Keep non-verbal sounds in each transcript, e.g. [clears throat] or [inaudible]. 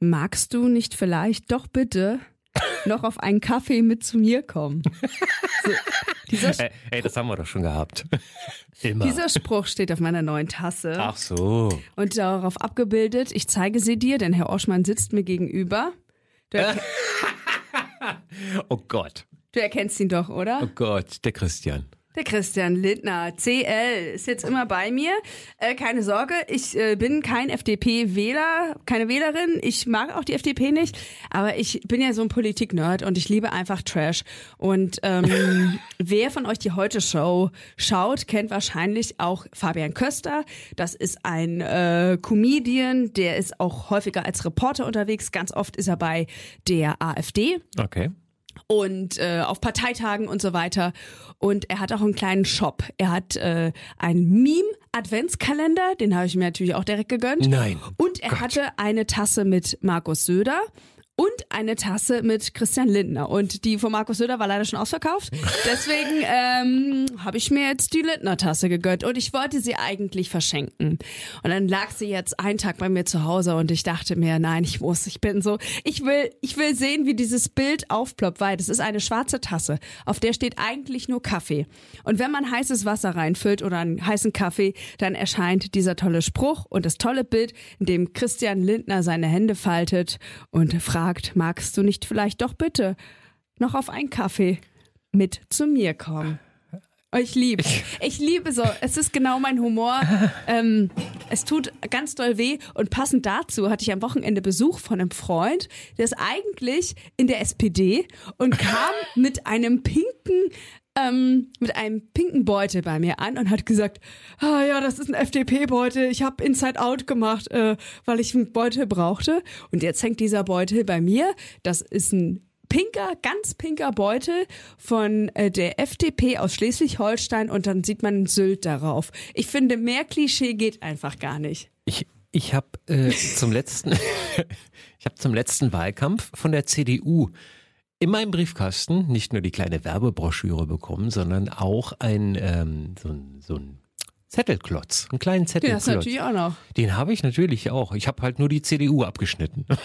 magst du nicht vielleicht doch bitte noch auf einen Kaffee mit zu mir kommen? [laughs] So, dieser, Ey, ey, das haben wir doch schon gehabt. [laughs] Immer. dieser Spruch steht auf meiner neuen Tasse. Ach so. Und darauf abgebildet, ich zeige sie dir, denn Herr Oschmann sitzt mir gegenüber. [laughs] Oh Gott. du erkennst ihn doch, oder? Oh Gott, der Christian. Der Christian Lindner, CL, ist jetzt immer bei mir. Äh, keine Sorge, ich äh, bin kein FDP-Wähler, keine Wählerin. Ich mag auch die FDP nicht, aber ich bin ja so ein Politik-Nerd und ich liebe einfach Trash. Und ähm, [laughs] wer von euch die Heute-Show schaut, kennt wahrscheinlich auch Fabian Köster. Das ist ein äh, Comedian, der ist auch häufiger als Reporter unterwegs. Ganz oft ist er bei der AfD Okay. Und äh, auf Parteitagen und so weiter. Und er hat auch einen kleinen Shop. Er hat äh, einen Meme-Adventskalender, den habe ich mir natürlich auch direkt gegönnt. Nein. Und er hatte eine Tasse mit Markus Söder. Und eine Tasse mit Christian Lindner. Und die von Markus Söder war leider schon ausverkauft. [laughs] Deswegen ähm, habe ich mir jetzt die Lindner-Tasse gegönnt. Und ich wollte sie eigentlich verschenken. Und dann lag sie jetzt einen Tag bei mir zu Hause und ich dachte mir, nein, ich muss, ich bin so, ich will, ich will sehen, wie dieses Bild aufploppt, weil das ist eine schwarze Tasse, auf der steht eigentlich nur Kaffee. Und wenn man heißes Wasser reinfüllt oder einen heißen Kaffee, dann erscheint dieser tolle Spruch und das tolle Bild, in dem Christian Lindner seine Hände faltet und fragt, magst du nicht vielleicht doch bitte noch auf einen Kaffee mit zu mir kommen? Oh, Ich liebe, ich liebe so. Es ist genau mein Humor. Ähm, es tut ganz doll weh und passend dazu hatte ich am Wochenende Besuch von einem Freund, der ist eigentlich in der SPD und kam mit einem pinken ähm, mit einem pinken Beutel bei mir an und hat gesagt, ah ja, das ist ein FDP-Beutel. Ich habe Inside Out gemacht, äh, weil ich einen Beutel brauchte. Und jetzt hängt dieser Beutel bei mir. Das ist ein pinker, ganz pinker Beutel von äh, der FDP aus Schleswig-Holstein und dann sieht man Sylt darauf. Ich finde, mehr Klischee geht einfach gar nicht. Ich, ich habe äh, zum letzten, [laughs] ich habe zum letzten Wahlkampf von der CDU in meinem Briefkasten nicht nur die kleine Werbebroschüre bekommen, sondern auch ein ähm, so ein so ein Zettelklotz, einen kleinen Ja, das Zettelklotz. natürlich auch noch. Den habe ich natürlich auch. Ich habe halt nur die CDU abgeschnitten. [laughs]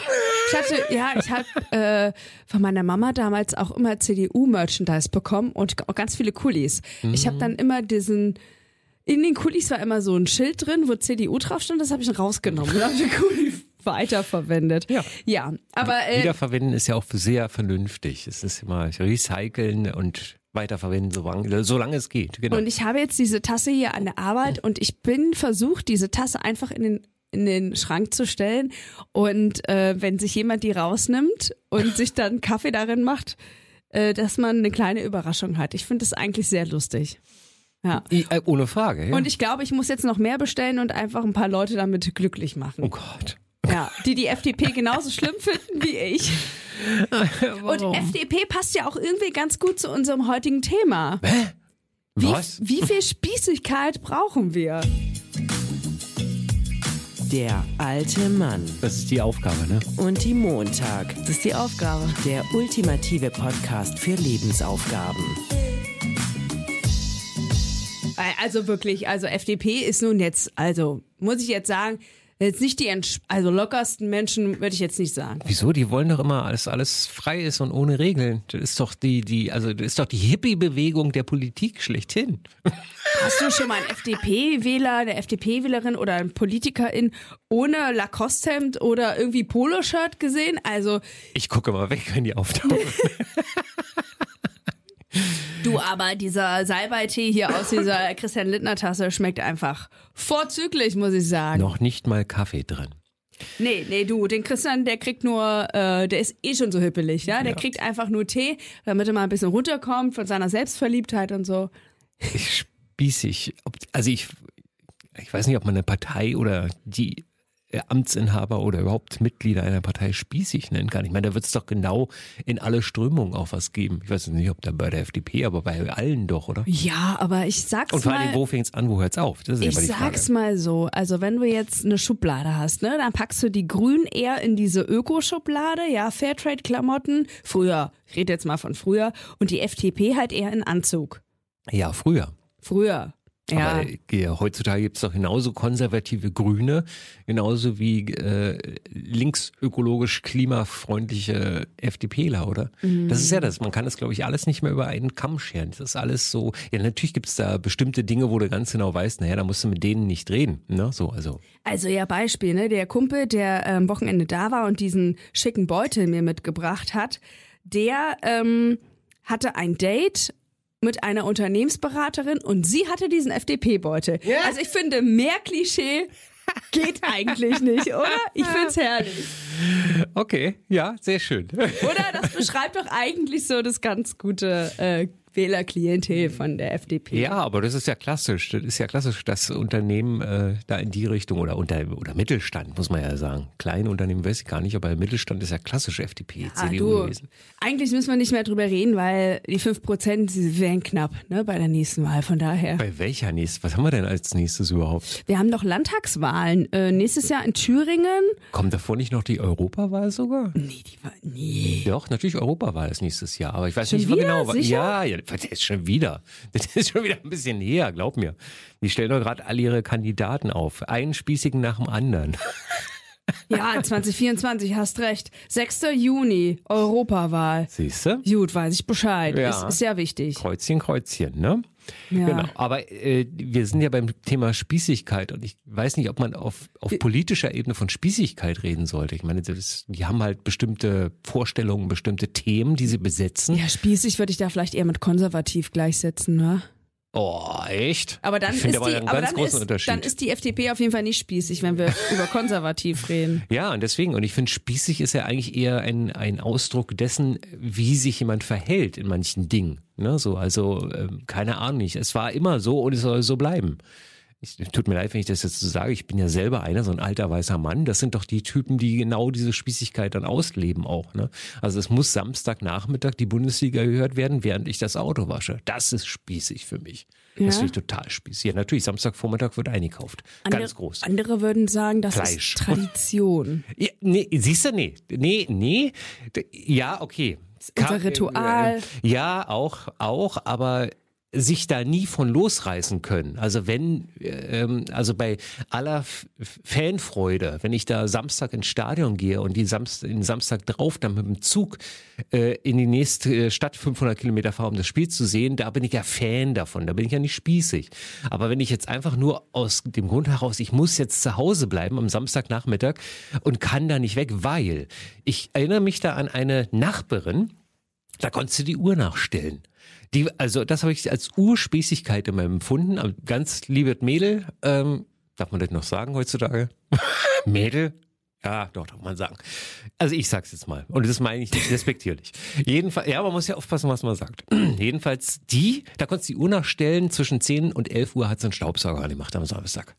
Ich hatte, ja, ich habe äh, von meiner Mama damals auch immer CDU-Merchandise bekommen und auch ganz viele Kulis. Ich habe dann immer diesen, in den Kulis war immer so ein Schild drin, wo CDU drauf stand, das habe ich rausgenommen und habe den Kuli weiterverwendet. Ja. Ja, aber äh, Wiederverwenden ist ja auch sehr vernünftig. Es ist immer recyceln und weiterverwenden, solange, solange es geht. Genau. Und ich habe jetzt diese Tasse hier an der Arbeit und ich bin versucht, diese Tasse einfach in den in den Schrank zu stellen und äh, wenn sich jemand die rausnimmt und [laughs] sich dann Kaffee darin macht, äh, dass man eine kleine Überraschung hat. Ich finde das eigentlich sehr lustig. Ja. I- äh, Ohne Frage. Ja. Und ich glaube, ich muss jetzt noch mehr bestellen und einfach ein paar Leute damit glücklich oh machen. Gott. Ja, die die FDP genauso schlimm finden wie ich. [laughs] Und FDP passt ja auch irgendwie ganz gut zu unserem heutigen Thema. Wie, Was? wie viel Spießigkeit brauchen wir? Der alte Mann Das ist die Aufgabe, ne? und die Montag. Das ist die Aufgabe. Der ultimative Podcast für Lebensaufgaben. Also wirklich, also FDP ist nun jetzt, also muss ich jetzt sagen, jetzt nicht die entsch- also lockersten Menschen, würde ich jetzt nicht sagen. Wieso? Die wollen doch immer, dass alles frei ist und ohne Regeln. Das ist doch die, die, also das ist doch die Hippie-Bewegung der Politik schlechthin. Hast du schon mal einen FDP-Wähler, eine FDP-Wählerin oder einen Politikerin ohne Lacoste-Hemd oder irgendwie Poloshirt gesehen? Also Ich gucke mal weg, wenn die auftauchen. [laughs] du, aber dieser Salbei-Tee hier aus dieser [laughs] Christian Lindner-Tasse schmeckt einfach vorzüglich, muss ich sagen. noch nicht mal Kaffee drin. Nee, nee, du, den Christian, der kriegt nur, äh, der ist eh schon so hippelig, ja? Der Ja. kriegt einfach nur Tee, damit er mal ein bisschen runterkommt von seiner Selbstverliebtheit und so. Ich spießig. Also ich, ich weiß nicht, ob man eine Partei oder die Amtsinhaber oder überhaupt Mitglieder einer Partei spießig nennen kann. Ich meine, da wird es doch genau in alle Strömungen auch was geben. Ich weiß nicht, ob da bei der FDP, aber bei allen doch, oder? Ja, aber ich sag's Und vor mal. allem, wo fängt's an, wo hört's auf? Das ist Ich sag's mal so, also wenn du jetzt eine Schublade hast, ne, dann packst du die Grünen eher in diese Öko-Schublade, ja, Fairtrade-Klamotten, früher, ich rede jetzt mal von früher, und die FDP halt eher in Anzug. Ja, früher. Früher. Ja. Aber äh, heutzutage gibt es doch genauso konservative Grüne, genauso wie äh, linksökologisch klimafreundliche FDPler, oder? Das ist ja das. Man kann das, glaube ich, alles nicht mehr über einen Kamm scheren. Das ist alles so. Ja, natürlich gibt es da bestimmte Dinge, wo du ganz genau weißt, naja, da musst du mit denen nicht reden. Ne? So, also. Also ja, Beispiel, ne? Der Kumpel, der am Wochenende da war und diesen schicken Beutel mir mitgebracht hat, der ähm, hatte ein Date mit einer Unternehmensberaterin und sie hatte diesen FDP-Beutel. Also ich finde, mehr Klischee geht eigentlich nicht, oder? Ich find's herrlich. Okay, ja, sehr schön. Oder? Das beschreibt doch eigentlich so das ganz gute äh, Wählerklientel von der FDP. Ja, aber das ist ja klassisch. Das ist ja klassisch, dass Unternehmen äh, da in die Richtung oder unter oder Mittelstand, muss man ja sagen. Kleine Unternehmen weiß ich gar nicht, aber Mittelstand ist ja klassisch FDP, Ah, CDU du, gewesen. eigentlich müssen wir nicht mehr drüber reden, weil die 5% sie wären knapp ne, bei der nächsten Wahl. Von daher. Bei welcher nächstes? Was haben wir denn als nächstes überhaupt? Wir haben doch Landtagswahlen. Äh, nächstes Jahr in Thüringen. Kommt davor nicht noch die Europawahl sogar? Nee, die war. Nee. Doch, natürlich Europawahl ist nächstes Jahr, aber ich weiß Schon nicht wieder? genau. Sicher? Ja, ja, das ist schon wieder. [laughs] Das ist schon wieder ein bisschen näher, glaub mir. Die stellen doch gerade alle ihre Kandidaten auf. Einen spießigen nach dem anderen. [laughs] Ja, 2024, hast recht. 6. Juni, Europawahl. Siehst du? Gut, weiß ich Bescheid. Ja. Ist, ja wichtig. Kreuzchen, Kreuzchen, ne? Ja. Genau. Aber äh, wir sind ja beim Thema Spießigkeit und ich weiß nicht, ob man auf, auf politischer Ebene von Spießigkeit reden sollte. Ich meine, das, die haben halt bestimmte Vorstellungen, bestimmte Themen, die sie besetzen. Ja, spießig würde ich da vielleicht eher mit konservativ gleichsetzen, ne? Oh, echt? Aber dann ist die, einen aber ganz dann großen ist, Unterschied. dann ist die FDP auf jeden Fall nicht spießig, wenn wir [laughs] über konservativ reden. Ja, und deswegen, und ich finde, spießig ist ja eigentlich eher ein, ein Ausdruck dessen, wie sich jemand verhält in manchen Dingen. Ne? So, also, ähm, keine Ahnung nicht. Es war immer so und es soll so bleiben. Ich, tut mir leid, wenn ich das jetzt so sage. Ich bin ja selber einer, so ein alter weißer Mann. Das sind doch die Typen, die genau diese Spießigkeit dann ausleben auch. Ne? Also es muss Samstagnachmittag die Bundesliga gehört werden, während ich das Auto wasche. Das ist spießig für mich. Ja? Das finde ich total spießig. Ja, natürlich, Samstagvormittag wird eingekauft. Ganz groß. Andere würden sagen, das Fleisch. ist Tradition. [laughs] Ja, nee, siehst du, nee. Nee, nee. Ja, okay. Unser Ritual. Ja, auch, auch, aber sich da nie von losreißen können. Also wenn, ähm, also bei aller F- Fanfreude, wenn ich da Samstag ins Stadion gehe und die Samstag, den Samstag drauf dann mit dem Zug äh, in die nächste Stadt 500 Kilometer fahre, um das Spiel zu sehen, da bin ich ja Fan davon, da bin ich ja nicht spießig. Aber wenn ich jetzt einfach nur aus dem Grund heraus, ich muss jetzt zu Hause bleiben am Samstagnachmittag und kann da nicht weg, weil ich erinnere mich da an eine Nachbarin, da konntest du die Uhr nachstellen. Die, also das habe ich als Urspießigkeit immer empfunden. Aber Ganz liebes Mädel, ähm, darf man das noch sagen heutzutage? [laughs] Mädel? Ja, doch, darf man sagen. Also ich sag's jetzt mal. Und das meine ich nicht respektierlich. Jedenfalls, ja, man muss ja aufpassen, was man sagt. [clears throat] Jedenfalls die, da konntest du die Uhr nachstellen, zwischen 10 und 11 Uhr hat sie einen Staubsauger angemacht am Samstag.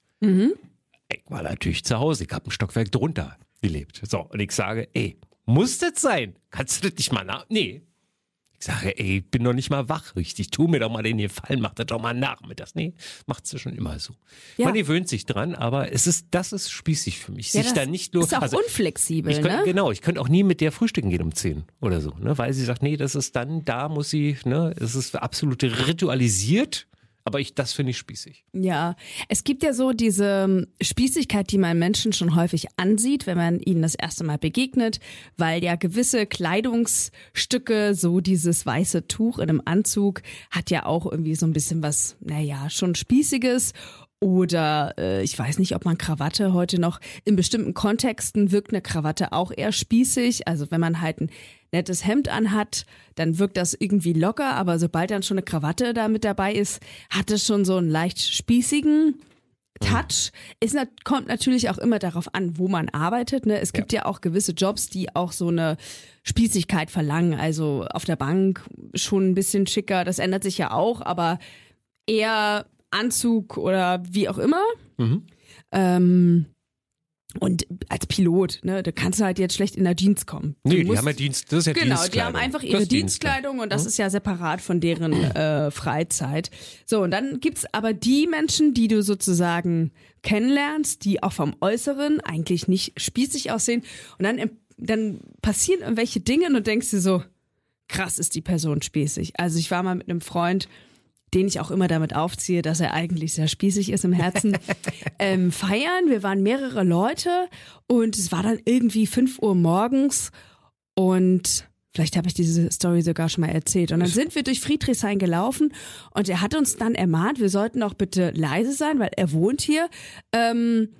Ich war natürlich zu Hause, ich habe ein Stockwerk drunter gelebt. So, und ich sage, ey, muss das sein? Kannst du das nicht mal nach? Nee. Ich sage, ey, ich bin noch nicht mal wach richtig. Tu mir doch mal den Gefallen, mach das doch mal nachmittags. Nee, macht sie schon immer so. Ja. Man gewöhnt sich dran, aber es ist, das ist spießig für mich. Ja, sich da nicht nur, ist auch also, unflexibel, ich könnte, ne? Genau, ich könnte auch nie mit der frühstücken gehen um 10 oder so, ne? Weil sie sagt, nee, das ist dann, da muss sie, ne, es ist absolut ritualisiert, aber ich, das finde ich spießig. Ja, es gibt ja so diese ähm, Spießigkeit, die man Menschen schon häufig ansieht, wenn man ihnen das erste Mal begegnet, weil ja gewisse Kleidungsstücke, so dieses weiße Tuch in einem Anzug, hat ja auch irgendwie so ein bisschen was, naja, schon Spießiges. Oder äh, ich weiß nicht, ob man Krawatte heute noch in bestimmten Kontexten wirkt eine Krawatte auch eher spießig. Also wenn man halt ein nettes Hemd anhat, dann wirkt das irgendwie locker, aber sobald dann schon eine Krawatte da mit dabei ist, hat es schon so einen leicht spießigen Touch. Ist, nat- kommt natürlich auch immer darauf an, wo man arbeitet. Ne? Es gibt ja. auch gewisse Jobs, die auch so eine Spießigkeit verlangen. Also auf der Bank schon ein bisschen schicker, das ändert sich ja auch, aber eher Anzug oder wie auch immer. Ähm, und als Pilot, ne, da kannst du halt jetzt schlecht in der Jeans kommen. Du Nee, die musst- haben ja Dienst, das ist ja Genau, die haben einfach ihre Dienstkleidung und das ist ja separat von deren äh, Freizeit. So, und dann gibt's aber die Menschen, die du sozusagen kennenlernst, die auch vom Äußeren eigentlich nicht spießig aussehen. Und dann, dann passieren irgendwelche Dinge und du denkst dir so, krass ist die Person spießig. Also ich war mal mit einem Freund den ich auch immer damit aufziehe, dass er eigentlich sehr spießig ist im Herzen, [laughs] ähm, feiern. Wir waren mehrere Leute und es war dann irgendwie 5 Uhr morgens und vielleicht habe ich diese Story sogar schon mal erzählt. Und dann sind wir durch Friedrichshain gelaufen und er hat uns dann ermahnt, wir sollten auch bitte leise sein, weil er wohnt hier. Ähm,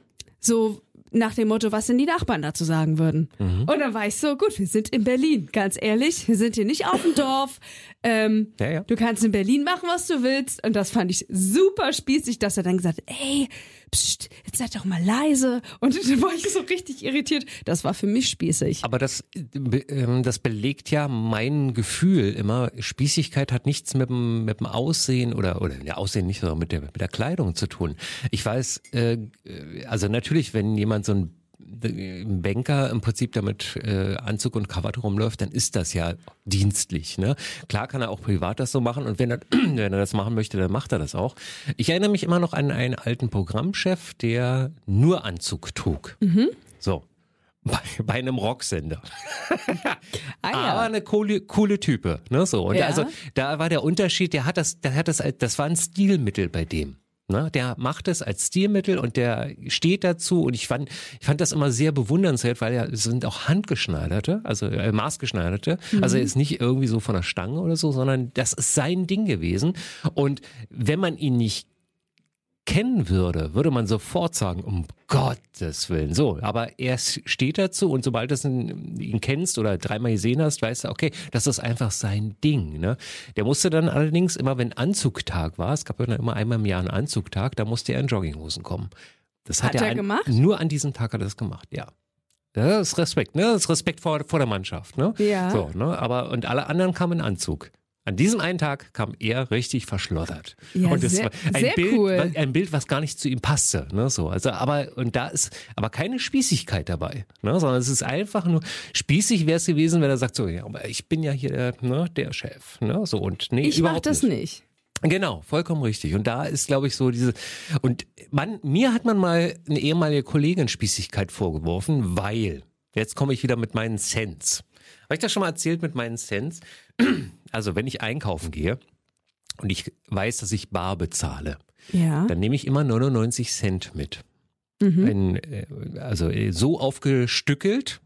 so nach dem Motto, was denn die Nachbarn dazu sagen würden. Mhm. Und dann war ich so, gut, wir sind in Berlin, ganz ehrlich, wir sind hier nicht auf dem [laughs] Dorf. Ähm, Ja, ja. Du kannst in Berlin machen, was du willst. Und das fand ich super spießig, dass er dann gesagt hat, ey, pst, jetzt seid doch mal leise. Und [laughs] dann war ich so richtig irritiert. Das war für mich spießig. Aber das, äh, ähm, das belegt ja mein Gefühl immer, Spießigkeit hat nichts mit dem, mit dem Aussehen oder, oder ja, Aussehen nicht, sondern mit der, mit der Kleidung zu tun. Ich weiß, äh, also natürlich, wenn jemand so ein ein Banker im Prinzip damit äh, Anzug und Krawatte rumläuft, dann ist das ja dienstlich. Ne? Klar kann er auch privat das so machen und wenn er, [clears throat] wenn er das machen möchte, dann macht er das auch. Ich erinnere mich immer noch an einen alten Programmchef, der nur Anzug trug. So. [laughs] Bei, bei einem Rocksender. [laughs] Ah, ja. Aber eine coole, coole Type, ne, so. Und Ja. also, da war der Unterschied, der hat das, der hat das, das war ein Stilmittel bei dem. Ne, der macht es als Stilmittel und der steht dazu und ich fand, ich fand das immer sehr bewundernswert, weil ja, es sind auch handgeschneiderte, also äh, maßgeschneiderte. Also er ist nicht irgendwie so von der Stange oder so, sondern das ist sein Ding gewesen. Und wenn man ihn nicht kennen würde, würde man sofort sagen, um Gottes Willen. So, aber er steht dazu und sobald du ihn, ihn kennst oder dreimal gesehen hast, weißt du, okay, das ist einfach sein Ding. Ne? Der musste dann allerdings immer, wenn Anzugtag war, es gab ja immer einmal im Jahr einen Anzugtag, da musste er in Jogginghosen kommen. Das hat, Hat er ein- gemacht? Nur an diesem Tag hat er das gemacht, ja. Das ist Respekt, ne? Das ist Respekt vor, vor der Mannschaft, ne? Ja. So, ne? Aber, und alle anderen kamen in Anzug. An diesem einen Tag kam er richtig verschlottert. Ja, und das sehr- war ein sehr Bild, cool. ein Bild, was gar nicht zu ihm passte, ne, so. Also, aber, und da ist aber keine Spießigkeit dabei, ne, sondern es ist einfach nur, spießig wäre es gewesen, wenn er sagt, so, ja, aber ich bin ja hier der, ne, der Chef, ne, so, und nee, ich mach das nicht. Genau, vollkommen richtig. Und da ist, glaube ich, so diese. Und man, mir hat man mal eine ehemalige Kollegin Spießigkeit vorgeworfen, weil, jetzt komme ich wieder mit meinen Cents. Habe ich das schon mal erzählt mit meinen Cents? Also, wenn ich einkaufen gehe und ich weiß, dass ich bar bezahle, Ja. dann nehme ich immer 99 Cent mit. Mhm. Ein, äh, also äh, so aufgestückelt,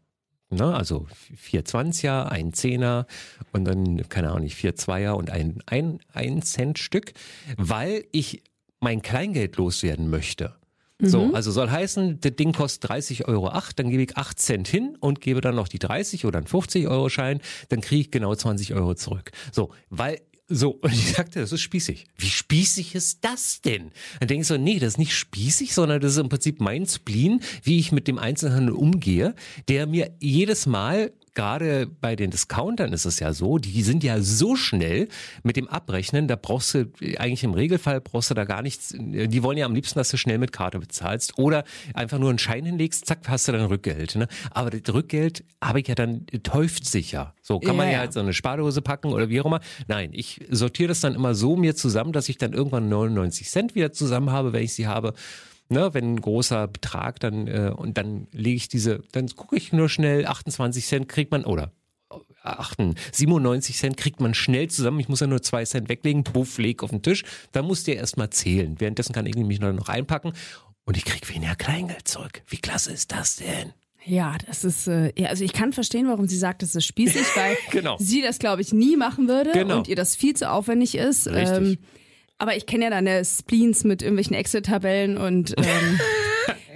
ne, also vier Zwanziger, ein Zehner und dann, keine Ahnung, nicht vier Zweier und ein, ein, ein Cent Stück, weil ich mein Kleingeld loswerden möchte. So, also soll heißen, das Ding kostet 30 Euro 8, dann gebe ich 8 Cent hin und gebe dann noch die 30 oder einen 50 Euro Schein, dann kriege ich genau 20 Euro zurück. So, weil so, [laughs] und ich sagte, das ist spießig. Wie spießig ist das denn? Dann denke ich so, nee, das ist nicht spießig, sondern das ist im Prinzip mein Spleen, wie ich mit dem Einzelhandel umgehe, der mir jedes Mal gerade bei den Discountern ist es ja so, die sind ja so schnell mit dem Abrechnen, da brauchst du eigentlich im Regelfall brauchst du da gar nichts, die wollen ja am liebsten, dass du schnell mit Karte bezahlst oder einfach nur einen Schein hinlegst, zack, hast du dann Rückgeld. Ne? Aber das Rückgeld habe ich ja dann, täuft sich ja. So kann man Ja, ja ja. halt so eine Spardose packen oder wie auch immer. Nein, ich sortiere das dann immer so mir zusammen, dass ich dann irgendwann 99 Cent wieder zusammen habe, wenn ich sie habe. Ne, wenn ein großer Betrag dann äh, und dann lege ich diese, dann gucke ich nur schnell 28 Cent kriegt man oder 8, 97 Cent kriegt man schnell zusammen. Ich muss ja nur 2 Cent weglegen, buff, leg auf den Tisch. Dann musst du ja erstmal zählen. Währenddessen kann ich nämlich noch einpacken und ich krieg weniger Kleingeld zurück. Wie klasse ist das denn? Ja, das ist, äh, ja, also ich kann verstehen, warum sie sagt, das ist spießig, weil [laughs] Genau. sie das, glaube ich, nie machen würde Genau. und ihr das viel zu aufwendig ist. Ähm, Richtig. Aber ich kenne ja deine Spleens mit irgendwelchen Excel-Tabellen und [laughs] ähm,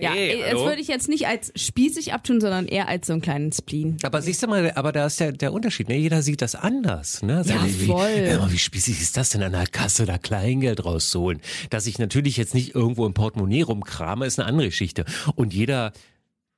ja, Hey, das hallo? würde ich jetzt nicht als spießig abtun, sondern eher als so einen kleinen Spleen. Aber siehst du mal, aber da ist der, der Unterschied. Ne? Jeder sieht das anders. Ne? Ja, wie, voll. Mal, wie spießig ist das denn an der Kasse, da Kleingeld rauszuholen? Dass ich natürlich jetzt nicht irgendwo im Portemonnaie rumkrame, ist eine andere Geschichte. Und jeder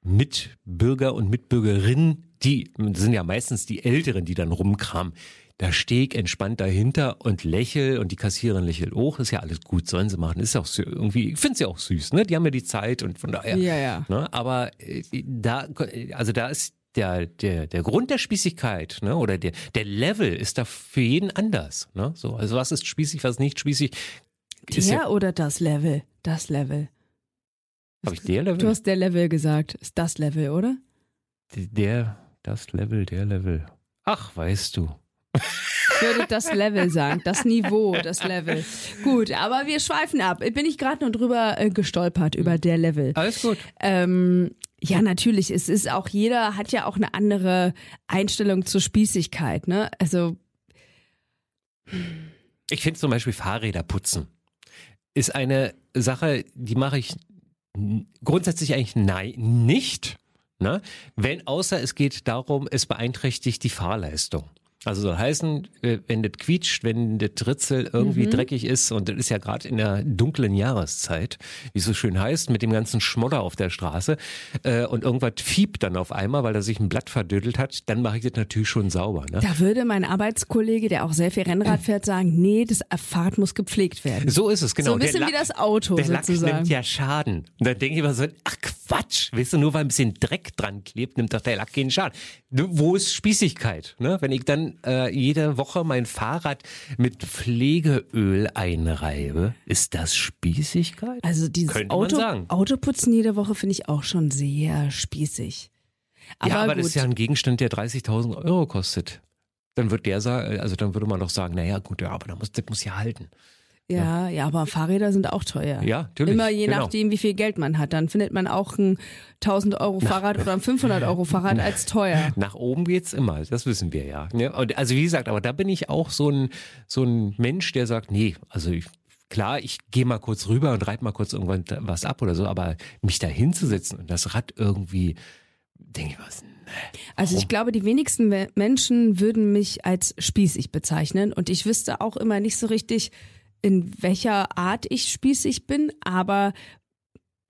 Mitbürger und Mitbürgerin, die das sind ja meistens die Älteren, die dann rumkramen. Da stehe ich entspannt dahinter und lächel und die Kassiererin lächelt auch. Ist ja alles gut, sollen sie machen. Ist ja auch so irgendwie, ich finde sie auch süß, ne? Die haben ja die Zeit und von daher. Ja, ja. Ne? Aber äh, da, also da ist der, der, der Grund der Spießigkeit, ne? Oder der, der Level ist da für jeden anders. Ne? So, also was ist spießig, was nicht spießig. Der ja, oder das Level? Das Level. Habe ich der Level? Du hast der Level gesagt. Ist das Level, oder? der, das Level, der Level. Ach, weißt du. Ich würde das Level sagen, das Niveau, das Level. Gut, aber wir schweifen ab. Bin ich gerade nur drüber äh, gestolpert, über der Level. Alles gut. Ähm, ja, natürlich. Es ist auch jeder hat ja auch eine andere Einstellung zur Spießigkeit. Ne? Also Ich finde zum Beispiel Fahrräder putzen ist eine Sache, die mache ich grundsätzlich eigentlich nein, nicht. Ne? Wenn, außer es geht darum, es beeinträchtigt die Fahrleistung. Also soll heißen, äh, wenn das quietscht, wenn das Ritzel irgendwie dreckig ist und das ist ja gerade in der dunklen Jahreszeit, wie es so schön heißt, mit dem ganzen Schmodder auf der Straße äh, und irgendwas fiebt dann auf einmal, weil er sich ein Blatt verdüttelt hat, dann mache ich das natürlich schon sauber. Ne? da würde mein Arbeitskollege, der auch sehr viel Rennrad fährt, sagen, nee, das Fahrrad muss gepflegt werden. So ist es, genau. So ein bisschen wie das Auto Der Lack sozusagen. nimmt ja Schaden. Und dann denke ich immer so, ach Quatsch, weißt du, nur weil ein bisschen Dreck dran klebt, nimmt doch der Lack keinen Schaden. Wo ist Spießigkeit? Ne? Wenn ich dann äh, jede Woche mein Fahrrad mit Pflegeöl einreibe, ist das Spießigkeit? Also dieses Könnte Auto. Autoputzen jede Woche finde ich auch schon sehr spießig. Aber ja, aber gut. das ist ja ein Gegenstand, der 30.000 Euro kostet. Dann wird der sagen, also dann würde man doch sagen, naja, gut, ja, aber das muss, das muss ja halten. Ja, ja, aber Fahrräder sind auch teuer. Ja, natürlich, Immer je genau. nachdem, wie viel Geld man hat. Dann findet man auch ein 1000 Euro Fahrrad oder ein 500 Euro Fahrrad als [laughs] teuer. Nach oben geht's immer, das wissen wir ja. Ne? Und Also wie gesagt, aber da bin ich auch so ein, so ein Mensch, der sagt, nee, also ich, klar, ich gehe mal kurz rüber und reibe mal kurz irgendwann was ab oder so, aber mich da hinzusetzen und das Rad irgendwie, denke ich was, Also ich glaube, die wenigsten We- Menschen würden mich als spießig bezeichnen und ich wüsste auch immer nicht so richtig, in welcher Art ich spießig bin, aber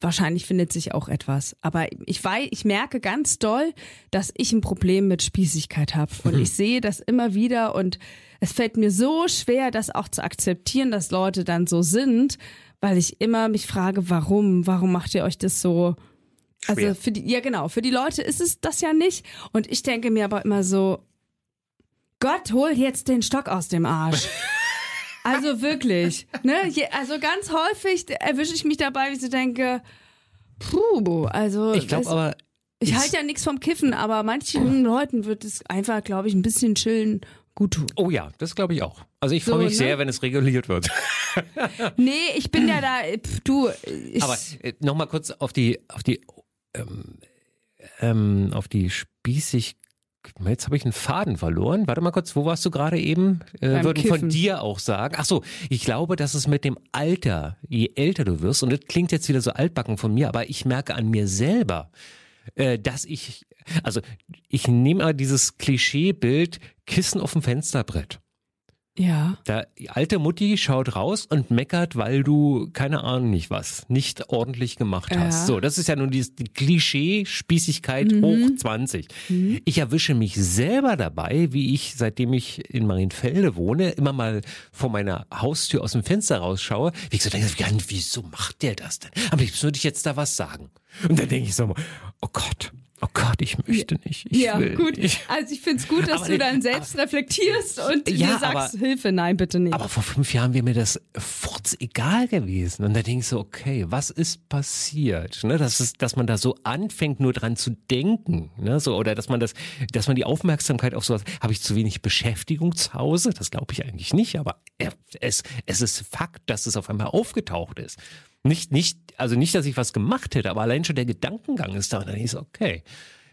wahrscheinlich findet sich auch etwas. Aber ich weiß, ich merke ganz doll, dass ich ein Problem mit Spießigkeit habe und ich sehe das immer wieder und es fällt mir so schwer, das auch zu akzeptieren, dass Leute dann so sind, weil ich immer mich frage, warum, warum macht ihr euch das so also Schwer. für die, ja genau, für die Leute ist es das ja nicht. Und ich denke mir aber immer so, Gott, hol jetzt den Stock aus dem Arsch. [laughs] Also wirklich, ne? Je, also ganz häufig erwische ich mich dabei, wie ich so denke, puh, also Ich glaube aber, ich halte ja nichts vom Kiffen, aber manchen Leuten wird es einfach, glaube ich, ein bisschen chillen gut tun. oh ja, das glaube ich auch. Also ich So, freue mich ne? sehr, wenn es reguliert wird. [laughs] Nee, ich bin ja da, pf, du, ich, Aber äh, nochmal kurz auf die, auf die, ähm, ähm, auf die Spießig. Jetzt habe ich einen Faden verloren. Warte mal kurz, wo warst du gerade eben? Äh, würden von Kiffen. dir auch sagen. Ach so, ich glaube, dass es mit dem Alter, je älter du wirst, und das klingt jetzt wieder so altbacken von mir, aber ich merke an mir selber, äh, dass ich, also ich nehme mal dieses Klischeebild Kissen auf dem Fensterbrett. Ja. Da die alte Mutti schaut raus und meckert, weil du keine Ahnung nicht was nicht ordentlich gemacht hast. Ja. So, das ist ja nun die, die Klischee-Spießigkeit hoch 20. Ich erwische mich selber dabei, wie ich, seitdem ich in Marienfelde wohne, immer mal vor meiner Haustür aus dem Fenster rausschaue. Wie ich so denke, wieso macht der das denn? Aber jetzt würde ich jetzt da was sagen. Und dann denke ich so, oh Gott, oh Gott, ich möchte nicht. Ich ja, will gut. Nicht. [laughs] Also ich finde es gut, dass Aber du dann selbst reflektierst und Ja, dir sagst, aber- Hilfe, nein, bitte nicht. Aber vor fünf Jahren wäre mir das furz egal gewesen. Und da denke ich so, okay, was ist passiert? Ne, dass, es, dass man da so anfängt, nur dran zu denken. Ne, so, oder dass man das, dass man die Aufmerksamkeit auf sowas, habe ich zu wenig Beschäftigung zu Hause? Das glaube ich eigentlich nicht, aber es, es ist Fakt, dass es auf einmal aufgetaucht ist. Nicht, nicht, also nicht, dass ich was gemacht hätte, aber allein schon der Gedankengang ist da. Und dann so, okay.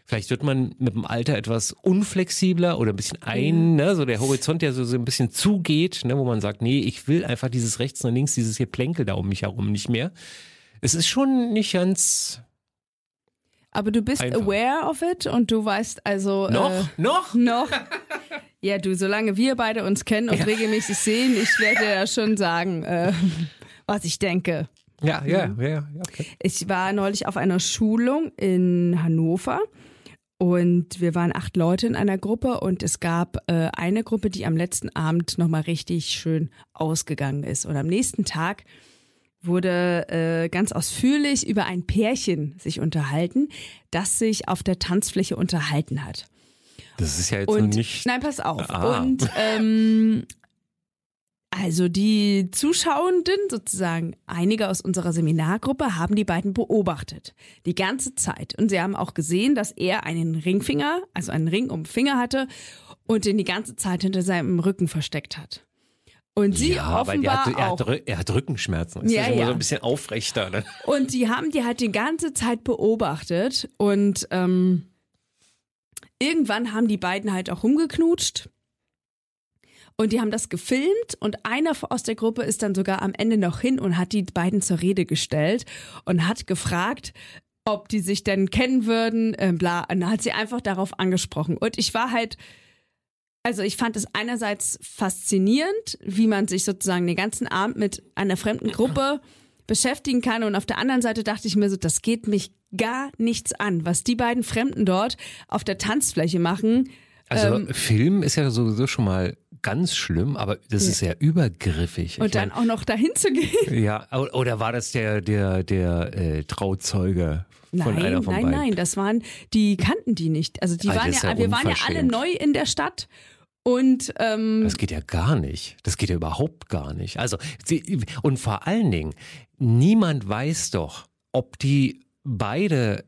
Vielleicht wird man mit dem Alter etwas unflexibler oder ein bisschen ein, ne, so der Horizont, der so, so ein bisschen zugeht, ne, wo man sagt, nee, ich will einfach dieses rechts und links, dieses hier Plänkel da um mich herum nicht mehr. Es ist schon nicht ganz Aber du bist Einfach. aware of it und du weißt also noch, Äh, noch. noch. [laughs] Ja, du, solange wir beide uns kennen und regelmäßig sehen, ich werde ja schon sagen, äh, was ich denke. Ja, ja, ja, ja, okay. Ich war neulich auf einer Schulung in Hannover und wir waren acht Leute in einer Gruppe und es gab äh, eine Gruppe, die am letzten Abend nochmal richtig schön ausgegangen ist. Und am nächsten Tag wurde äh, ganz ausführlich über ein Pärchen sich unterhalten, das sich auf der Tanzfläche unterhalten hat. Das ist ja jetzt Und nicht. nein, pass auf. Ah. Und ähm, also die Zuschauenden, sozusagen einige aus unserer Seminargruppe, haben die beiden beobachtet. Die ganze Zeit. Und sie haben auch gesehen, dass er einen Ringfinger, also einen Ring um den Finger hatte und den die ganze Zeit hinter seinem Rücken versteckt hat. Und sie ja, offenbar hat, er, auch. hat, Rü- er hat Rückenschmerzen. Ist Ja, ja. so ein bisschen aufrechter. Ne? Und die haben die halt die ganze Zeit beobachtet und ähm, irgendwann haben die beiden halt auch rumgeknutscht. Und die haben das gefilmt und einer aus der Gruppe ist dann sogar am Ende noch hin und hat die beiden zur Rede gestellt und hat gefragt, ob die sich denn kennen würden, äh, bla. Und dann hat sie einfach darauf angesprochen. Und ich war halt, also ich fand es einerseits faszinierend, wie man sich sozusagen den ganzen Abend mit einer fremden Gruppe beschäftigen kann. Und auf der anderen Seite dachte ich mir so, das geht mich gar nichts an, was die beiden Fremden dort auf der Tanzfläche machen. Also Ähm, Film ist ja sowieso schon mal ganz schlimm, aber das ist ja übergriffig. Und Ich dann mein, auch noch dahin zu gehen. [laughs] ja, oder war das der der der äh, Trauzeuge von Nein, einer von nein, beiden? nein, das waren, die kannten die nicht. Also die Ah, waren ja, ja wir waren ja alle neu in der Stadt. Und ähm, Das geht ja gar nicht. Das geht ja überhaupt gar nicht. Also, sie, und vor allen Dingen, niemand weiß doch, ob die beide,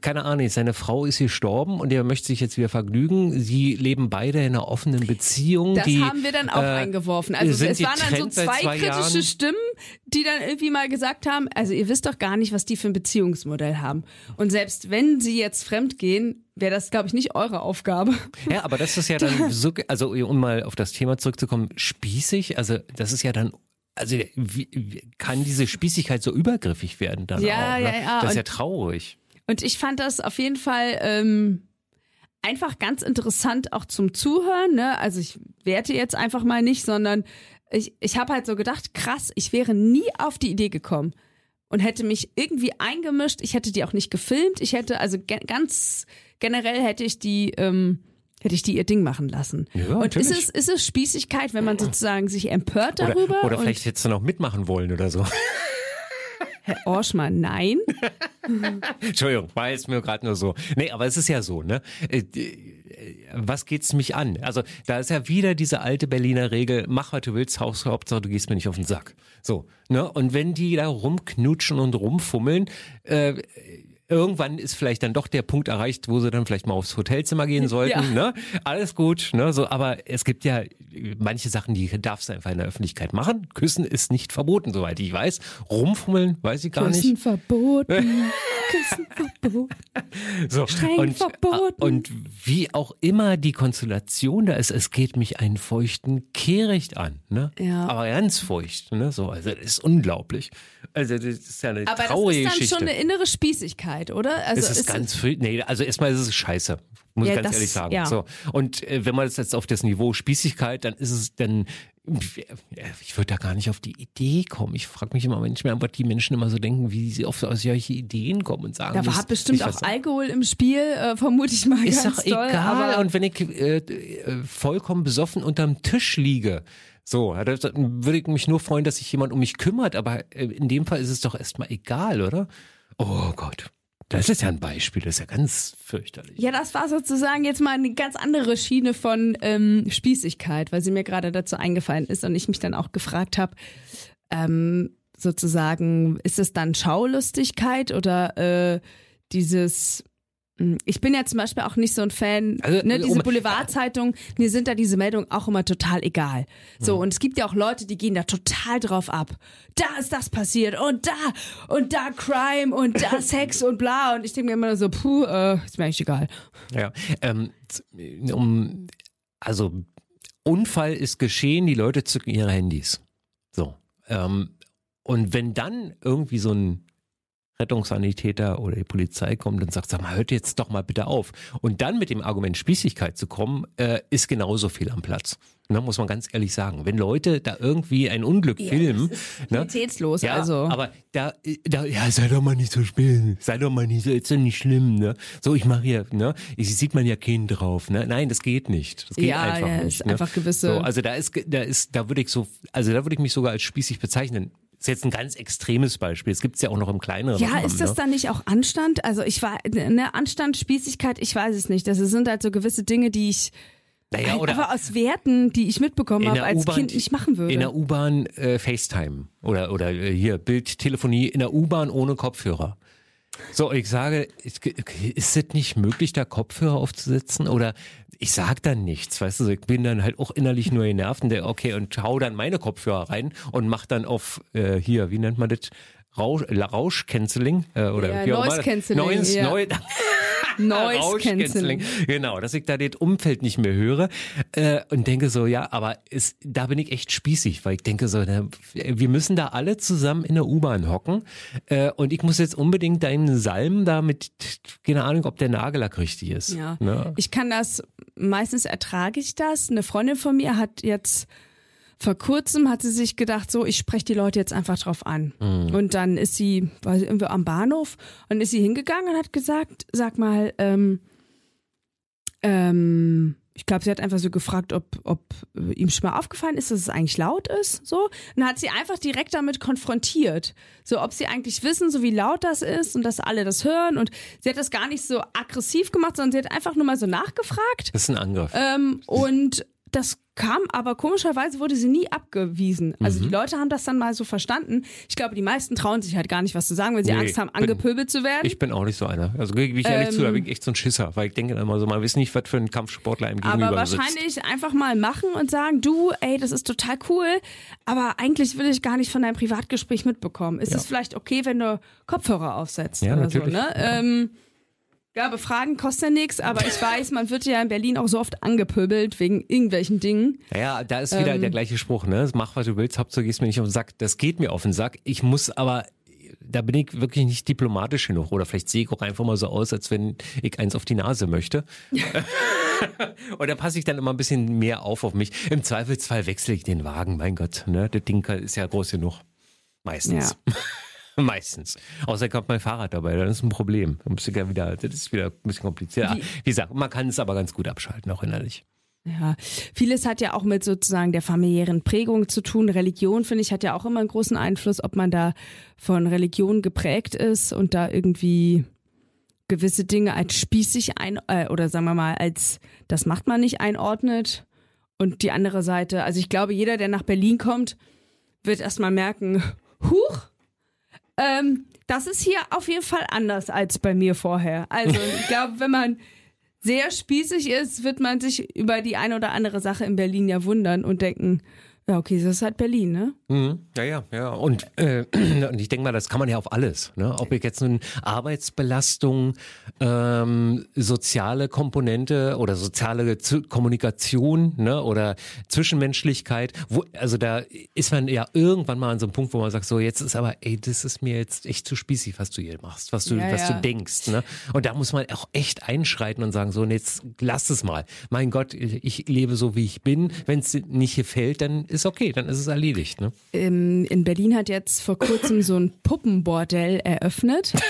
keine Ahnung, seine Frau ist gestorben und er möchte sich jetzt wieder vergnügen. Sie leben beide in einer offenen Beziehung. das die, haben wir dann auch äh, eingeworfen. Also es waren dann so zwei, zwei kritische Jahren. Stimmen, die dann irgendwie mal gesagt haben, also ihr wisst doch gar nicht, was die für ein Beziehungsmodell haben. Und selbst wenn sie jetzt fremd gehen, wäre das, glaube ich, nicht eure Aufgabe. Ja, aber das ist ja dann [laughs] so, also um mal auf das Thema zurückzukommen, spießig, also das ist ja dann also wie, wie kann diese Spießigkeit so übergriffig werden dann Ja, auch? Ne? ja, ja, Das ist ja traurig. Und ich fand das auf jeden Fall ähm, einfach ganz interessant auch zum Zuhören. Ne? Also ich werte jetzt einfach mal nicht, sondern ich, ich habe halt so gedacht, krass, ich wäre nie auf die Idee gekommen und hätte mich irgendwie eingemischt. Ich hätte die auch nicht gefilmt. Ich hätte, also ge ganz generell hätte ich die, ähm, hätte ich die ihr Ding machen lassen. Ja, und ist es, ist es Spießigkeit, wenn man sozusagen sich empört Oder, darüber? oder und, vielleicht hättest du noch mitmachen wollen oder so. [laughs] Herr Orschmann, nein. [laughs] Entschuldigung, war jetzt mir gerade nur so. Nee, aber es ist ja so, ne? Äh, äh, Was geht's mich an? Also, da ist ja wieder diese alte Berliner Regel, mach was du willst, Hauptsache du gehst mir nicht auf den Sack. So, ne? Und wenn die da rumknutschen und rumfummeln, äh, irgendwann ist vielleicht dann doch der Punkt erreicht, wo sie dann vielleicht mal aufs Hotelzimmer gehen sollten, Ja. ne? Alles gut, ne? So, aber es gibt ja manche Sachen, die darfst du einfach in der Öffentlichkeit machen. Küssen ist nicht verboten, soweit ich weiß. Rumfummeln, weiß ich gar nicht. Küssen verboten. [laughs] Küssen verboten. So, Streng und, verboten. und wie auch immer die Konstellation da ist, es geht mich einen feuchten Kehricht an, ne? Ja. Aber ganz feucht, ne? So, also das ist unglaublich. Also das ist ja eine Aber das traurige ist dann Geschichte. schon eine innere Spießigkeit, oder? Also es ist ganz viel, nee, also erstmal ist es scheiße, muss Ja, ich ganz das- ehrlich sagen. ja. So. Und äh, wenn man das jetzt auf das Niveau Spießigkeit, dann ist es dann, ich würde da gar nicht auf die Idee kommen. Ich frage mich immer manchmal, was die Menschen immer so denken, wie sie auf solche Ideen kommen und sagen. Da das- war bestimmt auch Alkohol im Spiel, äh, vermute ich mal Ist ganz doch doll. egal. Und wenn ich äh, äh, vollkommen besoffen unterm Tisch liege, so, dann würde ich mich nur freuen, dass sich jemand um mich kümmert. Aber äh, in dem Fall ist es doch erstmal egal, oder? Oh Gott. Das ist ja ein Beispiel, das ist ja ganz fürchterlich. ja, das war sozusagen jetzt mal eine ganz andere Schiene von ähm, Spießigkeit, weil sie mir gerade dazu eingefallen ist und ich mich dann auch gefragt habe, ähm, sozusagen, ist es dann Schaulustigkeit oder äh, dieses ich bin ja zum Beispiel auch nicht so ein Fan, Also, ne, diese Boulevardzeitungen, mir sind da diese Meldungen auch immer total egal. So, und es gibt ja auch Leute, die gehen da total drauf ab. Da ist das passiert und da und da Crime und da [laughs] Sex und bla. Und ich denke mir immer so, puh, äh, ist mir eigentlich egal. Ja, ähm, um, also Unfall ist geschehen, die Leute zücken ihre Handys. So. Ähm, und wenn dann irgendwie so ein Rettungssanitäter oder die Polizei kommt und sagt, sag mal, hört jetzt doch mal bitte auf. Und dann mit dem Argument Spießigkeit zu kommen, äh, ist genauso viel am Platz. Ne, muss man ganz ehrlich sagen. Wenn Leute da irgendwie ein Unglück filmen, ne, Pietätslos, ja, also. aber da, da, ja, sei doch mal nicht so spät, sei doch mal nicht so, ist doch nicht schlimm, ne? So, ich mache hier, ne? Ich, sieht man ja kein drauf, ne? Nein, das geht nicht. Das geht Ja, einfach ja, nicht. ist ne? einfach gewisse- So, also da ist, da ist, da würde ich so, also da würde ich mich sogar als spießig bezeichnen. Ist jetzt ein ganz extremes Beispiel. Es gibt's ja auch noch im kleineren Ja, Rahmen, ist das ne? dann nicht auch Anstand? Also ich war, ne, Anstand, Spießigkeit, ich weiß es nicht. Das sind halt so gewisse Dinge, die ich Naja, einfach oder aus Werten, die ich mitbekommen habe, als Kind nicht machen würde. in der U-Bahn äh, FaceTime oder, oder äh, hier Bildtelefonie in der U-Bahn ohne Kopfhörer. So, ich sage, ist es nicht möglich, da Kopfhörer aufzusetzen? Oder ich sag dann nichts, weißt du, ich bin dann halt auch innerlich nur genervt und der, okay, und hau dann meine Kopfhörer rein und mach dann auf, äh, hier, wie nennt man das? Rausch, Rausch-Canceling äh, oder Ja, wie auch. Noise Cancelling, Noise, ja. [laughs] [laughs] Noise Rauschcanceling. Cancelling. Genau, dass ich da das Umfeld nicht mehr höre äh, und denke so, ja, aber ist, da bin ich echt spießig, weil ich denke so, na, wir müssen da alle zusammen in der U-Bahn hocken äh, und ich muss jetzt unbedingt deinen Salm da mit, keine Ahnung, ob der Nagellack richtig ist. Ja. Ne? Ich kann das, meistens ertrage ich das. Eine Freundin von mir hat jetzt vor kurzem hat sie sich gedacht, so, ich spreche die Leute jetzt einfach drauf an. Und dann ist sie, war sie irgendwo am Bahnhof und ist sie hingegangen und hat gesagt, sag mal, ähm, ähm, ich glaube, sie hat einfach so gefragt, ob, ob äh, ihm schon mal aufgefallen ist, dass es eigentlich laut ist. So. Und dann hat sie einfach direkt damit konfrontiert. So, ob sie eigentlich wissen, so wie laut das ist und dass alle das hören. Und sie hat das gar nicht so aggressiv gemacht, sondern sie hat einfach nur mal so nachgefragt. Das ist ein Angriff. Ähm, und das kam, aber komischerweise wurde sie nie abgewiesen. Also Mhm. die Leute haben das dann mal so verstanden. Ich glaube, die meisten trauen sich halt gar nicht, was zu sagen, weil sie Nee, Angst haben, bin- angepöbelt zu werden. Ich bin auch nicht so einer. Also gebe ich ehrlich Ähm, zu, da bin ich echt so ein Schisser, weil ich denke immer so, man weiß nicht, was für ein Kampfsportler im Gegenüber aber sitzt. wahrscheinlich einfach mal machen und sagen, du, ey, das ist total cool, aber eigentlich will ich gar nicht von deinem Privatgespräch mitbekommen. Ist Ja. es vielleicht okay, wenn du Kopfhörer aufsetzt Ja, oder natürlich. so, ne? Ähm, ja, befragen kostet ja nichts, aber ich weiß, man wird ja in Berlin auch so oft angepöbelt wegen irgendwelchen Dingen. Ja, da ist wieder Ähm, der gleiche Spruch, ne? Mach, was du willst, Hauptsache gehst mir nicht auf den Sack. Das geht mir auf den Sack. Ich muss aber, da bin ich wirklich nicht diplomatisch genug. Oder vielleicht sehe ich auch einfach mal so aus, als wenn ich eins auf die Nase möchte. [laughs] Und da passe ich dann immer ein bisschen mehr auf auf mich. Im Zweifelsfall wechsle ich den Wagen, mein Gott. Ne? Der Ding ist ja groß genug. Meistens. [laughs] [laughs] Meistens. Außer kommt mein Fahrrad dabei, dann ist ein Problem. Dann muss ich ja wieder, das ist wieder ein bisschen kompliziert. Wie- Wie gesagt, man kann es aber ganz gut abschalten, auch innerlich. Ja, vieles hat ja auch mit sozusagen der familiären Prägung zu tun. Religion, finde ich, hat ja auch immer einen großen Einfluss, ob man da von Religion geprägt ist und da irgendwie gewisse Dinge als spießig ein äh, oder sagen wir mal als das macht man nicht einordnet und die andere Seite, also ich glaube, jeder, der nach Berlin kommt, wird erstmal merken, huch, ähm, das ist hier auf jeden Fall anders als bei mir vorher. Also [laughs] ich glaube, wenn man sehr spießig ist, wird man sich über die eine oder andere Sache in Berlin ja wundern und denken, ja, okay, das ist halt Berlin, ne? Mhm. Ja, ja, ja. Und, äh, [clears throat] und ich denke mal, das kann man ja auf alles. Ne? Ob ich jetzt nun Arbeitsbelastung, ähm, soziale Komponente oder soziale Zu Kommunikation ne? oder Zwischenmenschlichkeit, wo, also da ist man ja irgendwann mal an so einem Punkt, wo man sagt, so jetzt ist aber, ey, das ist mir jetzt echt zu spießig, was du hier machst, was du, Ja, was ja. du denkst. Ne? Und da muss man auch echt einschreiten und sagen, so, und jetzt lass es mal. Mein Gott, ich lebe so, wie ich bin. Wenn es nicht gefällt, dann ist okay, dann ist es erledigt. Ne? Ähm, in Berlin hat jetzt vor kurzem so ein Puppenbordell eröffnet. [laughs]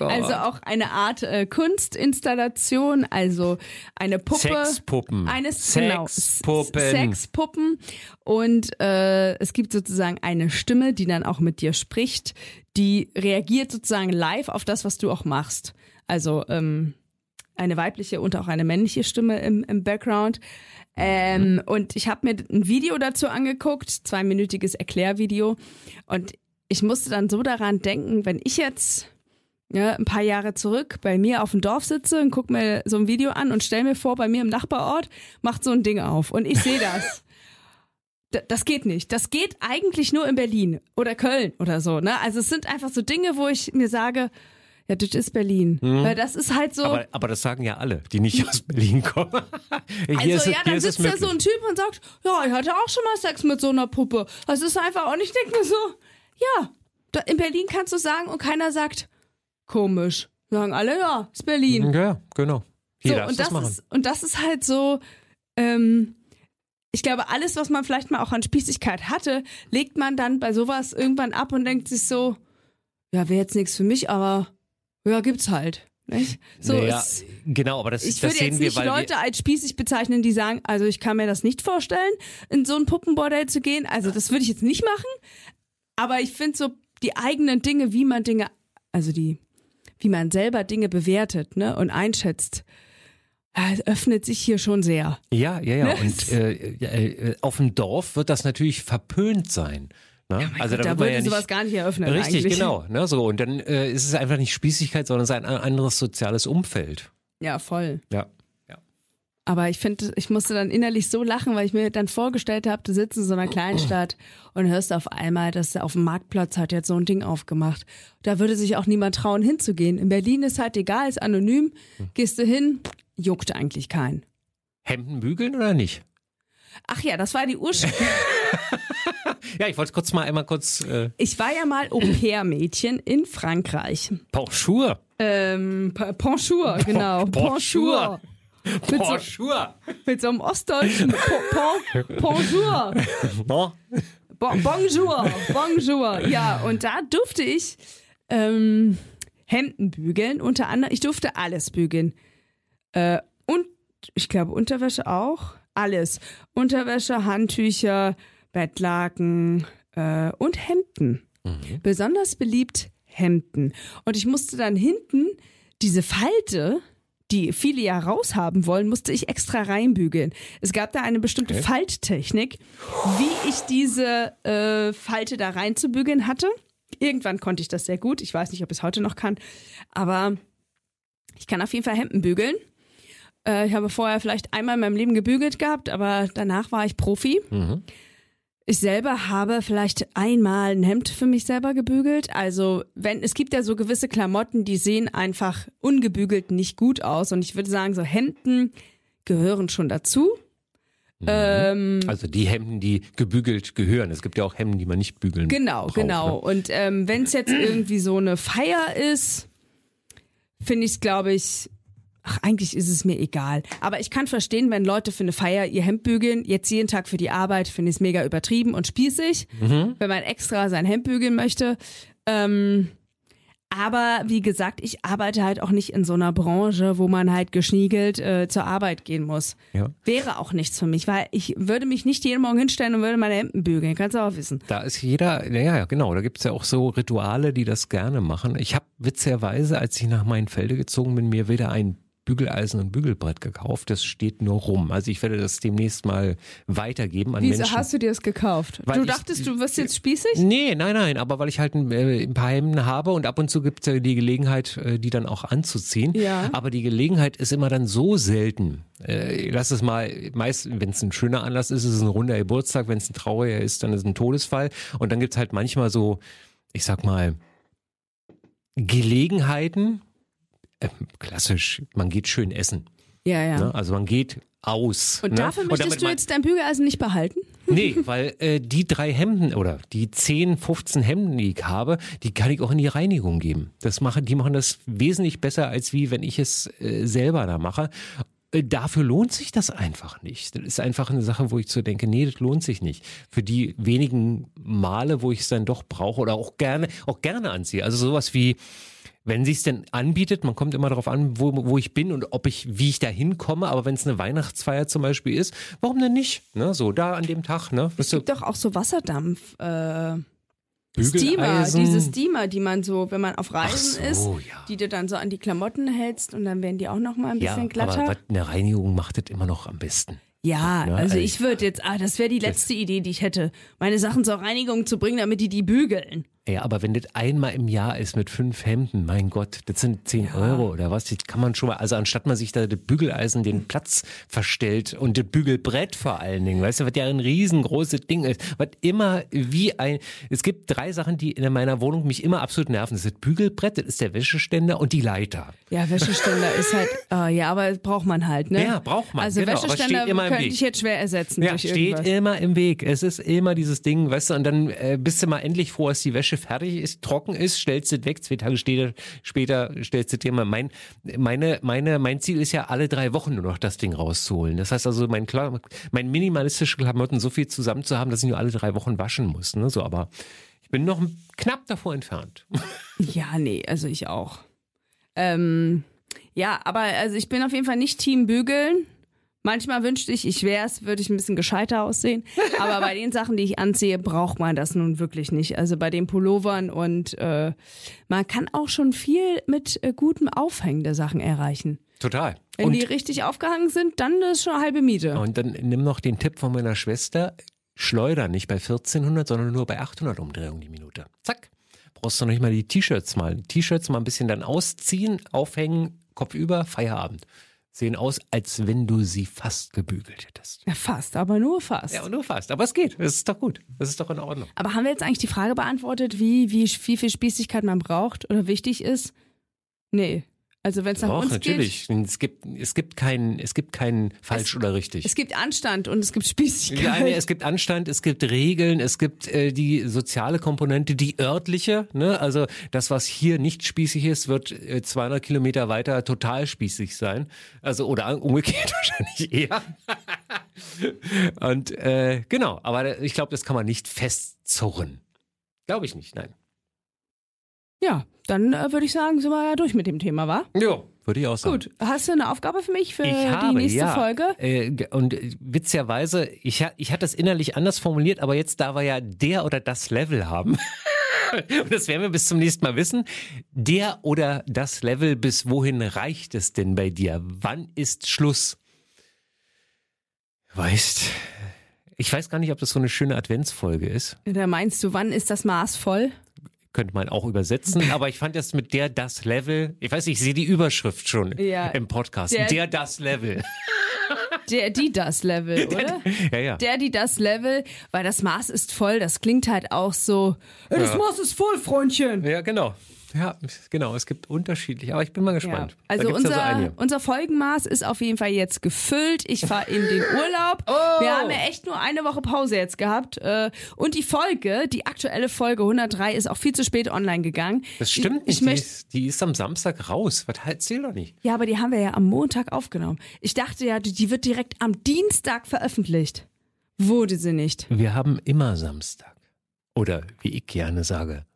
Oh. Also auch eine Art äh, Kunstinstallation, also eine Puppe. Sexpuppen. Eines, genau, Sexpuppen. S- Sexpuppen. Und äh, es gibt sozusagen eine Stimme, die dann auch mit dir spricht, die reagiert sozusagen live auf das, was du auch machst. Also ähm, eine weibliche und auch eine männliche Stimme im, im Background. Ähm, und ich habe mir ein Video dazu angeguckt, zweiminütiges Erklärvideo. Und ich musste dann so daran denken, wenn ich jetzt ja, ein paar Jahre zurück bei mir auf dem Dorf sitze und gucke mir so ein Video an und stell mir vor, bei mir im Nachbarort macht so ein Ding auf und ich sehe das. [laughs] Das geht nicht. Das geht eigentlich nur in Berlin oder Köln oder so. Ne? Also es sind einfach so Dinge, wo ich mir sage, ja, das ist Berlin. Weil das ist halt so. Aber, aber das sagen ja alle, die nicht [laughs] aus Berlin kommen. Also ist, ja, dann sitzt da so ein Typ und sagt, ja, ich hatte auch schon mal Sex mit so einer Puppe. Das ist einfach, und ich denke mir so, ja, da, in Berlin kannst du sagen und keiner sagt, komisch. Sagen alle, ja, ist Berlin. Ja, genau. Hier So, und das, machen. ist, und das ist halt so, ähm, ich glaube, alles, was man vielleicht mal auch an Spießigkeit hatte, legt man dann bei sowas irgendwann ab und denkt sich so, ja, wäre jetzt nichts für mich, aber ja, gibt's halt. Nicht? So, naja, es, genau, aber das, ich das würde sehen jetzt wir, weil Leute als spießig bezeichnen, die sagen, also ich kann mir das nicht vorstellen, in so ein Puppenbordell zu gehen. Also das würde ich jetzt nicht machen. Aber ich finde so die eigenen Dinge, wie man Dinge, also die, wie man selber Dinge bewertet ne, und einschätzt, es öffnet sich hier schon sehr. wir, ja, ja, ja. Ne? Und äh, äh, auf dem Dorf wird das natürlich verpönt sein. Ne? also da da wird man würde ja nicht, sowas gar nicht eröffnen. Richtig, eigentlich. genau. Ne, so, und dann äh, ist es einfach nicht Spießigkeit, sondern es ist ein anderes soziales Umfeld. Ja, voll. Ja. ja. Aber ich finde, ich musste dann innerlich so lachen, weil ich mir dann vorgestellt habe, du sitzt in so einer Kleinstadt [clears throat] und hörst auf einmal, dass auf dem Marktplatz hat jetzt so ein Ding aufgemacht. Da würde sich auch niemand trauen, hinzugehen. In Berlin ist halt egal, ist anonym. Gehst du hin, juckt eigentlich keinen. Hemden bügeln oder nicht? Ach ja, das war die Ursprung. [laughs] Ja, ich wollte kurz mal einmal kurz äh, Ich war ja mal Au-pair-Mädchen in Frankreich. Bonjour. Ähm, Bonjour, genau. Bonjour. Bonjour. mit so einem ostdeutschen Bonjour. Bon. Bon, bonjour, bonjour. Ja, und da durfte ich ähm, Hemden bügeln, unter anderem, ich durfte alles bügeln. Äh, und ich glaube Unterwäsche auch. Alles. Unterwäsche, Handtücher, Bettlaken äh, und Hemden. Besonders beliebt Hemden. Und ich musste dann hinten diese Falte, die viele ja raushaben wollen, musste ich extra reinbügeln. Es gab da eine bestimmte Okay. Falttechnik, wie ich diese äh, Falte da reinzubügeln hatte. Irgendwann konnte ich das sehr gut. Ich weiß nicht, ob ich es heute noch kann, aber ich kann auf jeden Fall Hemden bügeln. Äh, ich habe vorher vielleicht einmal in meinem Leben gebügelt gehabt, aber danach war ich Profi. Ich selber habe vielleicht einmal ein Hemd für mich selber gebügelt. Also, wenn, es gibt ja so gewisse Klamotten, die sehen einfach ungebügelt nicht gut aus. Und ich würde sagen, so Hemden gehören schon dazu. Ähm, Also die Hemden, die gebügelt gehören. Es gibt ja auch Hemden, die man nicht bügeln Genau, braucht, genau. Ne? Und ähm, wenn es jetzt irgendwie so eine Feier ist, finde ich es, glaube ich, ach, eigentlich ist es mir egal. Aber ich kann verstehen, wenn Leute für eine Feier ihr Hemd bügeln, jetzt jeden Tag für die Arbeit, finde ich es mega übertrieben und spießig, Mhm. wenn man extra sein Hemd bügeln möchte. Ähm, aber wie gesagt, ich arbeite halt auch nicht in so einer Branche, wo man halt geschniegelt äh, zur Arbeit gehen muss. Ja. Wäre auch nichts für mich, weil ich würde mich nicht jeden Morgen hinstellen und würde meine Hemden bügeln. Kannst du auch wissen. Da ist jeder, ja, ja, genau, da gibt's ja auch so Rituale, die das gerne machen. Ich habe witzigerweise, als ich nach Mainfelde gezogen bin, mir wieder ein Bügeleisen und Bügelbrett gekauft. Das steht nur rum. Also ich werde das demnächst mal weitergeben an Wieso Menschen. hast du dir das gekauft? Weil du ich- dachtest, du wirst jetzt spießig? Nee, nein, nein, aber weil ich halt ein, äh, ein paar Hemden habe und ab und zu gibt's ja die Gelegenheit, äh, die dann auch anzuziehen. Ja. Aber die Gelegenheit ist immer dann so selten. Äh, lass es mal, meist, wenn es ein schöner Anlass ist, ist es ein runder Geburtstag, wenn es ein trauriger ist, dann ist es ein Todesfall. Und dann gibt's halt manchmal so, ich sag mal, Gelegenheiten, äh, klassisch, man geht schön essen. Ja, ja. Ne? Also man geht aus. Und ne? dafür möchtest du jetzt dein Bügeleisen nicht behalten? [laughs] Nee, weil äh, die drei Hemden oder die 10, 15 Hemden, die ich habe, die kann ich auch in die Reinigung geben. Das machen, die machen das wesentlich besser, als wie wenn ich es äh, selber da mache. Äh, Dafür lohnt sich das einfach nicht. Das ist einfach eine Sache, wo ich so denke, nee, das lohnt sich nicht. Für die wenigen Male, wo ich es dann doch brauche oder auch gerne, auch gerne anziehe. Also sowas wie, wenn sie es denn anbietet, man kommt immer darauf an, wo, wo ich bin und ob ich, wie ich da hinkomme, aber wenn es eine Weihnachtsfeier zum Beispiel ist, warum denn nicht? Ne, so da an dem Tag, ne? Es gibt doch auch so Wasserdampf. Äh, Steamer, diese Steamer, die man so, wenn man auf Reisen so, ist, ja. die du dann so an die Klamotten hältst und dann werden die auch noch mal ein ja, bisschen aber glatter. was eine Reinigung macht das immer noch am besten. Ja, Ja, also also ich würde jetzt, ah, das wäre die letzte Idee, die ich hätte, meine Sachen zur Reinigung zu bringen, damit die die bügeln. Ja, aber wenn das einmal im Jahr ist mit fünf Hemden, mein Gott, das sind 10 Euro oder was, das kann man schon mal, also anstatt man sich da das Bügeleisen den Platz verstellt und das Bügelbrett vor allen Dingen, weißt du, was ja ein riesengroßes Ding ist, was immer wie ein, es gibt drei Sachen, die in meiner Wohnung mich immer absolut nerven. Das ist das Bügelbrett, das ist der Wäscheständer und die Leiter. Ja, Wäscheständer ist halt, ah, [laughs] ja, aber braucht man halt, ne? Ja, braucht man, Also genau, Wäscheständer könnte ich jetzt schwer ersetzen Ja, steht irgendwas. immer im Weg. Es ist immer dieses Ding, weißt du, und dann äh, bist du mal endlich froh, dass die Wäsche fertig ist, trocken ist, stellst du weg, zwei Tage später, später stellst du dir mal mein, meine, meine, mein Ziel ist ja alle drei Wochen nur noch das Ding rauszuholen. Das heißt also, mein, Kla- mein minimalistische Klamotten so viel zusammen zu haben, dass ich nur alle drei Wochen waschen muss, ne, so, aber ich bin noch knapp davor entfernt. [laughs] Ja, nee, also ich auch. Ähm, ja, aber also ich bin auf jeden Fall nicht Team Bügeln. Manchmal wünschte ich, ich wär's, würde ich ein bisschen gescheiter aussehen. [laughs] Aber bei den Sachen, die ich anziehe, braucht man das nun wirklich nicht. Also bei den Pullovern und äh, man kann auch schon viel mit äh, gutem Aufhängen der Sachen erreichen. Total. Wenn Und die richtig aufgehangen sind, dann ist schon halbe Miete. Und dann nimm noch den Tipp von meiner Schwester, schleuder nicht bei 1400, sondern nur bei 800 Umdrehungen die Minute. Zack. Brauchst du noch nicht mal die T-Shirts mal. Die T-Shirts mal ein bisschen dann ausziehen, aufhängen, Kopf über, Feierabend. Sehen aus, als wenn du sie fast gebügelt hättest. Ja, fast, aber nur fast. Ja, nur fast. Aber es geht. Das ist doch gut. Das ist doch in Ordnung. Aber haben wir jetzt eigentlich die Frage beantwortet, wie, wie, wie viel Spießigkeit man braucht oder wichtig ist? Nee. Also wenn es nach Doch, uns natürlich. Es gibt, es gibt kein, es gibt kein falsch oder richtig. geht, es gibt Anstand und es gibt Spießigkeit. Ja, es gibt Anstand, es gibt Regeln, es gibt äh, die soziale Komponente, die örtliche. Ne? Also das, was hier nicht spießig ist, wird äh, 200 Kilometer weiter total spießig sein. Also oder umgekehrt [laughs] wahrscheinlich eher. Und äh, genau, aber ich glaube, das kann man nicht festzurren. Glaube ich nicht, nein. Ja, dann äh, würde ich sagen, sind wir ja durch mit dem Thema, wa? Ja, würde ich auch sagen. Gut, hast du eine Aufgabe für mich für Ich die habe, nächste ja. Folge? Äh, und äh, witzigerweise, ich, ha- ich hatte das innerlich anders formuliert, aber jetzt, da wir ja der oder das Level haben, [laughs] und das werden wir bis zum nächsten Mal wissen, der oder das Level, bis wohin reicht es denn bei dir? Wann ist Schluss? Weißt, ich weiß gar nicht, ob das so eine schöne Adventsfolge ist. Da meinst du, wann ist das Maß voll? Könnte man auch übersetzen, aber ich fand das mit der, das Level, ich weiß, ich sehe die Überschrift schon Ja. im Podcast. Der- der das Level. Der, die, das Level, [laughs] oder? Ja, ja. Der, die, das Level, weil das Maß ist voll, das klingt halt auch so, "Ey, das Ja. Maß ist voll, Freundchen. Ja, genau. Ja, genau. Es gibt unterschiedlich, aber ich bin mal gespannt. Ja. Also unser, ja so unser Folgenmaß ist auf jeden Fall jetzt gefüllt. Ich fahre in den [laughs] Urlaub. Oh. Wir haben ja echt nur eine Woche Pause jetzt gehabt. Äh, Und die Folge, die aktuelle Folge 103, ist auch viel zu spät online gegangen. Das stimmt ich, nicht. Ich die, möchte, ist, die ist am Samstag raus. Was erzähl doch nicht. ja, aber die haben wir ja am Montag aufgenommen. Ich dachte ja, die die wird direkt am Dienstag veröffentlicht. Wurde sie nicht. Wir haben immer Samstag. Oder wie ich gerne sage,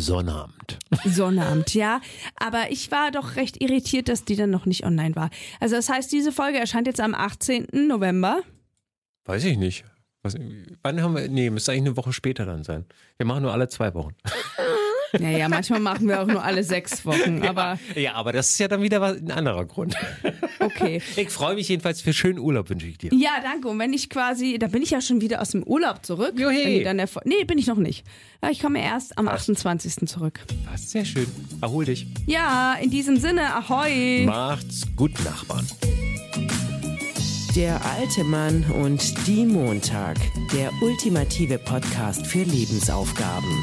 Sonnabend. Sonnabend, ja. Aber ich war doch recht irritiert, dass die dann noch nicht online war. Also das heißt, diese Folge erscheint jetzt am 18. November. Weiß ich nicht. Was, wann haben wir. Nee, müsste eigentlich eine Woche später dann sein. Wir machen nur alle zwei Wochen. Naja, manchmal machen wir auch nur alle sechs Wochen, aber Ja, aber das ist ja dann wieder was- ein anderer Grund. okay. Ich freue mich jedenfalls für schönen Urlaub, wünsche ich dir. Ja, danke. Und wenn ich quasi, da bin ich ja schon wieder aus dem Urlaub zurück. Juhi. Dann nee, bin ich noch nicht. Ja, ich komme erst am 28. zurück. Passt sehr schön. Erhol dich. Ja, in diesem Sinne, ahoi. Macht's gut, Nachbarn. Der alte Mann und die Montag. Der ultimative Podcast für Lebensaufgaben.